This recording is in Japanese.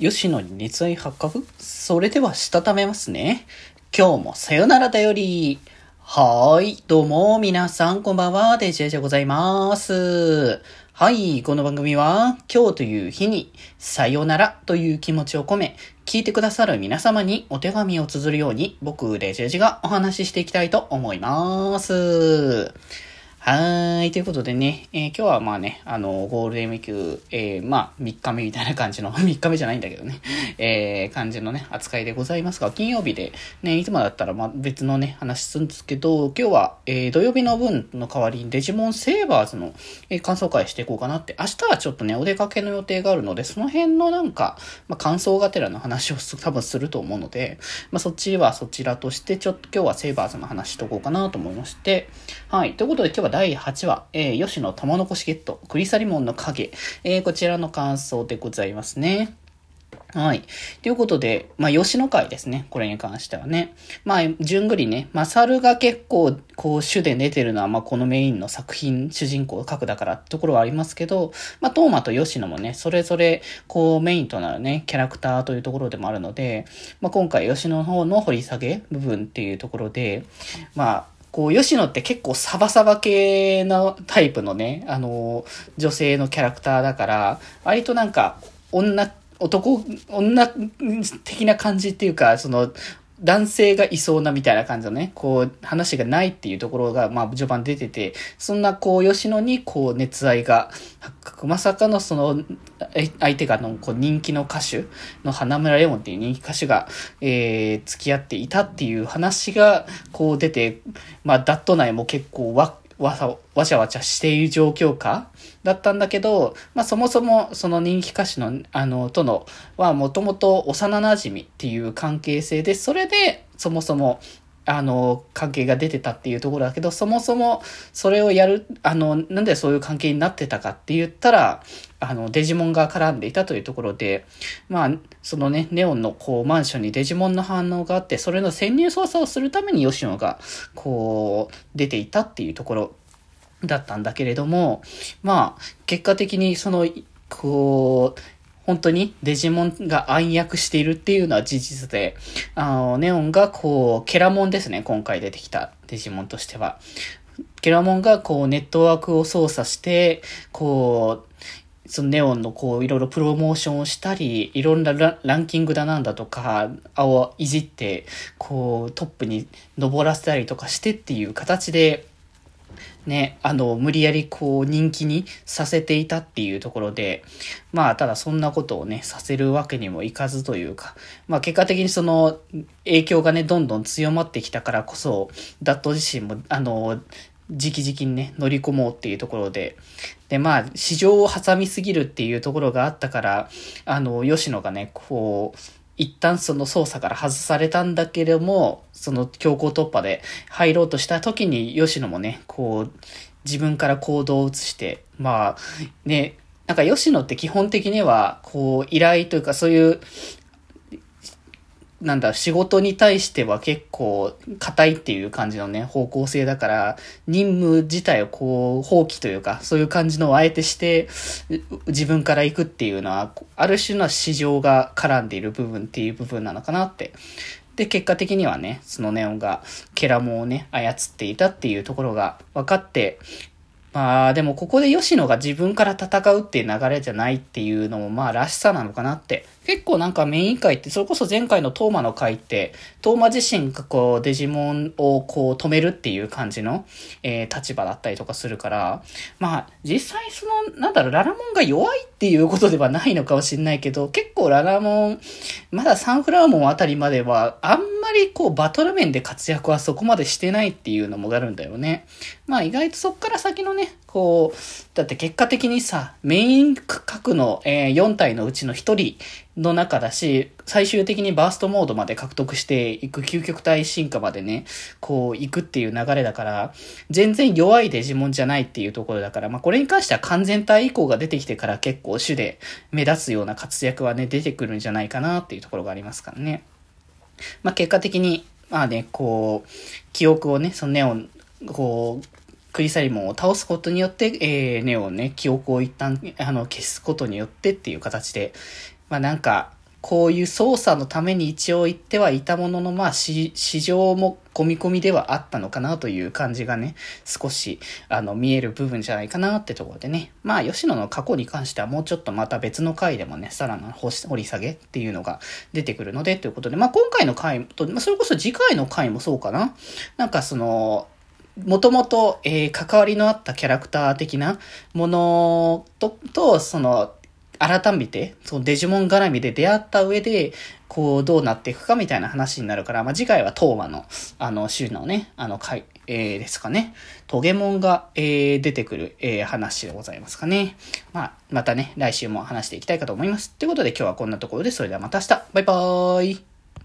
吉野に熱愛発覚それではしたためますね。今日もさよならだより。はーい。どうも、皆さん、こんばんは。デジェジでございます。はい。この番組は、今日という日に、さよならという気持ちを込め、聞いてくださる皆様にお手紙を綴るように、僕、デジェジがお話ししていきたいと思います。はい。ということでね、えー今日はまあね、あの、ゴールデンウィーク、えーまあ、3日目みたいな感じの、3日目じゃないんだけどね、えー感じのね、扱いでございますが、金曜日で、ね、いつもだったらまあ別のね、話するんですけど、今日は、えー土曜日の分の代わりにデジモンセーバーズの、え感想会していこうかなって、明日はちょっとね、お出かけの予定があるので、その辺のなんか、まあ、感想がてらの話を多分すると思うので、まあ、そっちはそちらとして、ちょっと今日はセーバーズの話しとこうかなと思いまして、はい。ということで今日は第8話、えー、吉野玉残しゲット、クリサリモンの影、えーこちらの感想でございますね。はい。ということで、まあ、吉野会ですね。これに関してはね。まあ、順繰りね、マサルが結構、こう、主で出てるのは、まあ、このメインの作品、主人公、核だからってところはありますけど、まあ、トーマと吉野もね、それぞれ、こう、メインとなるね、キャラクターというところでもあるので、まあ、今回、吉野の方の掘り下げ部分っていうところで、まあ、こう、吉野って結構サバサバ系のタイプのね、あの、女性のキャラクターだから、割となんか、女、男、女的な感じっていうか、その、男性がいそうなみたいな感じのね、こう、話がないっていうところが、まあ、序盤出てて、そんな、こう、吉野に、こう、熱愛が発覚。まさかの、その、相手がの、こう、人気の歌手の花村レモンっていう人気歌手が、えー、付き合っていたっていう話が、こう、出て、まあ、ダット内も結構わ、わさ、わちゃわちゃしている状況下だったんだけど、まあそもそもその人気歌手の、あの、との、はもともと幼馴染っていう関係性で、それでそもそも、あの、関係が出てたっていうところだけど、そもそもそれをやる、あの、なんでそういう関係になってたかって言ったら、あの、デジモンが絡んでいたというところで、まあ、そのね、ネオンのこう、マンションにデジモンの反応があって、それの潜入捜査をするために吉野が、こう、出ていたっていうところだったんだけれども、まあ、結果的にその、こう、本当にデジモンが暗躍しているっていうのは事実で、あの、ネオンがこう、ケラモンですね、今回出てきたデジモンとしては。ケラモンがこう、ネットワークを操作して、こう、そのネオンのこういろいろプロモーションをしたり、いろんなラランキングだなんだとか、をいじって、こうトップに登らせたりとかしてっていう形で、ね、あの、無理やりこう人気にさせていたっていうところで、まあ、ただそんなことをね、させるわけにもいかずというか、まあ結果的にその影響がね、どんどん強まってきたからこそ、ダット自身も、あの、直々にね、乗り込もうっていうところで、で、まあ、市場を挟みすぎるっていうところがあったから、あの、吉野がね、こう、一旦その操作から外されたんだけれども、その強行突破で入ろうとした時に吉野もね、こう、自分から行動を移して、まあ、ね、なんか吉野って基本的には、こう、依頼というかそういう、なんだ、仕事に対しては結構硬いっていう感じのね、方向性だから、任務自体をこう、放棄というか、そういう感じのをあえてして、自分から行くっていうのは、ある種の市場が絡んでいる部分っていう部分なのかなって。で、結果的にはね、そのネオンがケラモをね、操っていたっていうところが分かって、まあでもここで吉野が自分から戦うっていう流れじゃないっていうのもまあらしさなのかなって。結構なんかメイン回って、それこそ前回のトーマの回って、トーマ自身がこうデジモンをこう止めるっていう感じの、えー立場だったりとかするから、まあ実際その、なんだろう、ララモンが弱いっていうことではないのかもしれないけど、結構ララモン、まだサンフラーモンあたりまでは、あんまりこうバトル面で活躍はそこまでしてないっていうのもあるんだよね。まあ意外とそっから先のねね、こう、だって結果的にさ、メイン核の、えー4体のうちの1人の中だし、最終的にバーストモードまで獲得していく究極体進化までね、こう行くっていう流れだから、全然弱いデジモンじゃないっていうところだから、まあこれに関しては完全体以降が出てきてから結構主で目立つような活躍はね、出てくるんじゃないかなっていうところがありますからね。まあ結果的に、まあね、こう、記憶をね、そのネオン、こう、クリサリモンを倒すことによって、えー、ネオンね、記憶を一旦、あの、消すことによってっていう形で、まあなんか、こういう操作のために一応言ってはいたものの、まあ、市場も込み込みではあったのかなという感じがね、少し、あの、見える部分じゃないかなってところでね。まあ、吉野の過去に関してはもうちょっとまた別の回でもね、さらな掘り下げっていうのが出てくるので、ということで、まあ、今回の回と、まあ、それこそ次回の回もそうかな。なんかその、もともと、えー、関わりのあったキャラクター的なものと、と、その、改めて、そのデジモン絡みで出会った上で、こう、どうなっていくかみたいな話になるから、まあ、次回はトーマの、あの、週のね、あの、回、えー、ですかね。トゲモンが、えー、出てくる、えー、話でございますかね。まあ、またね、来週も話していきたいかと思います。ということで今日はこんなところで、それではまた明日バイバーイ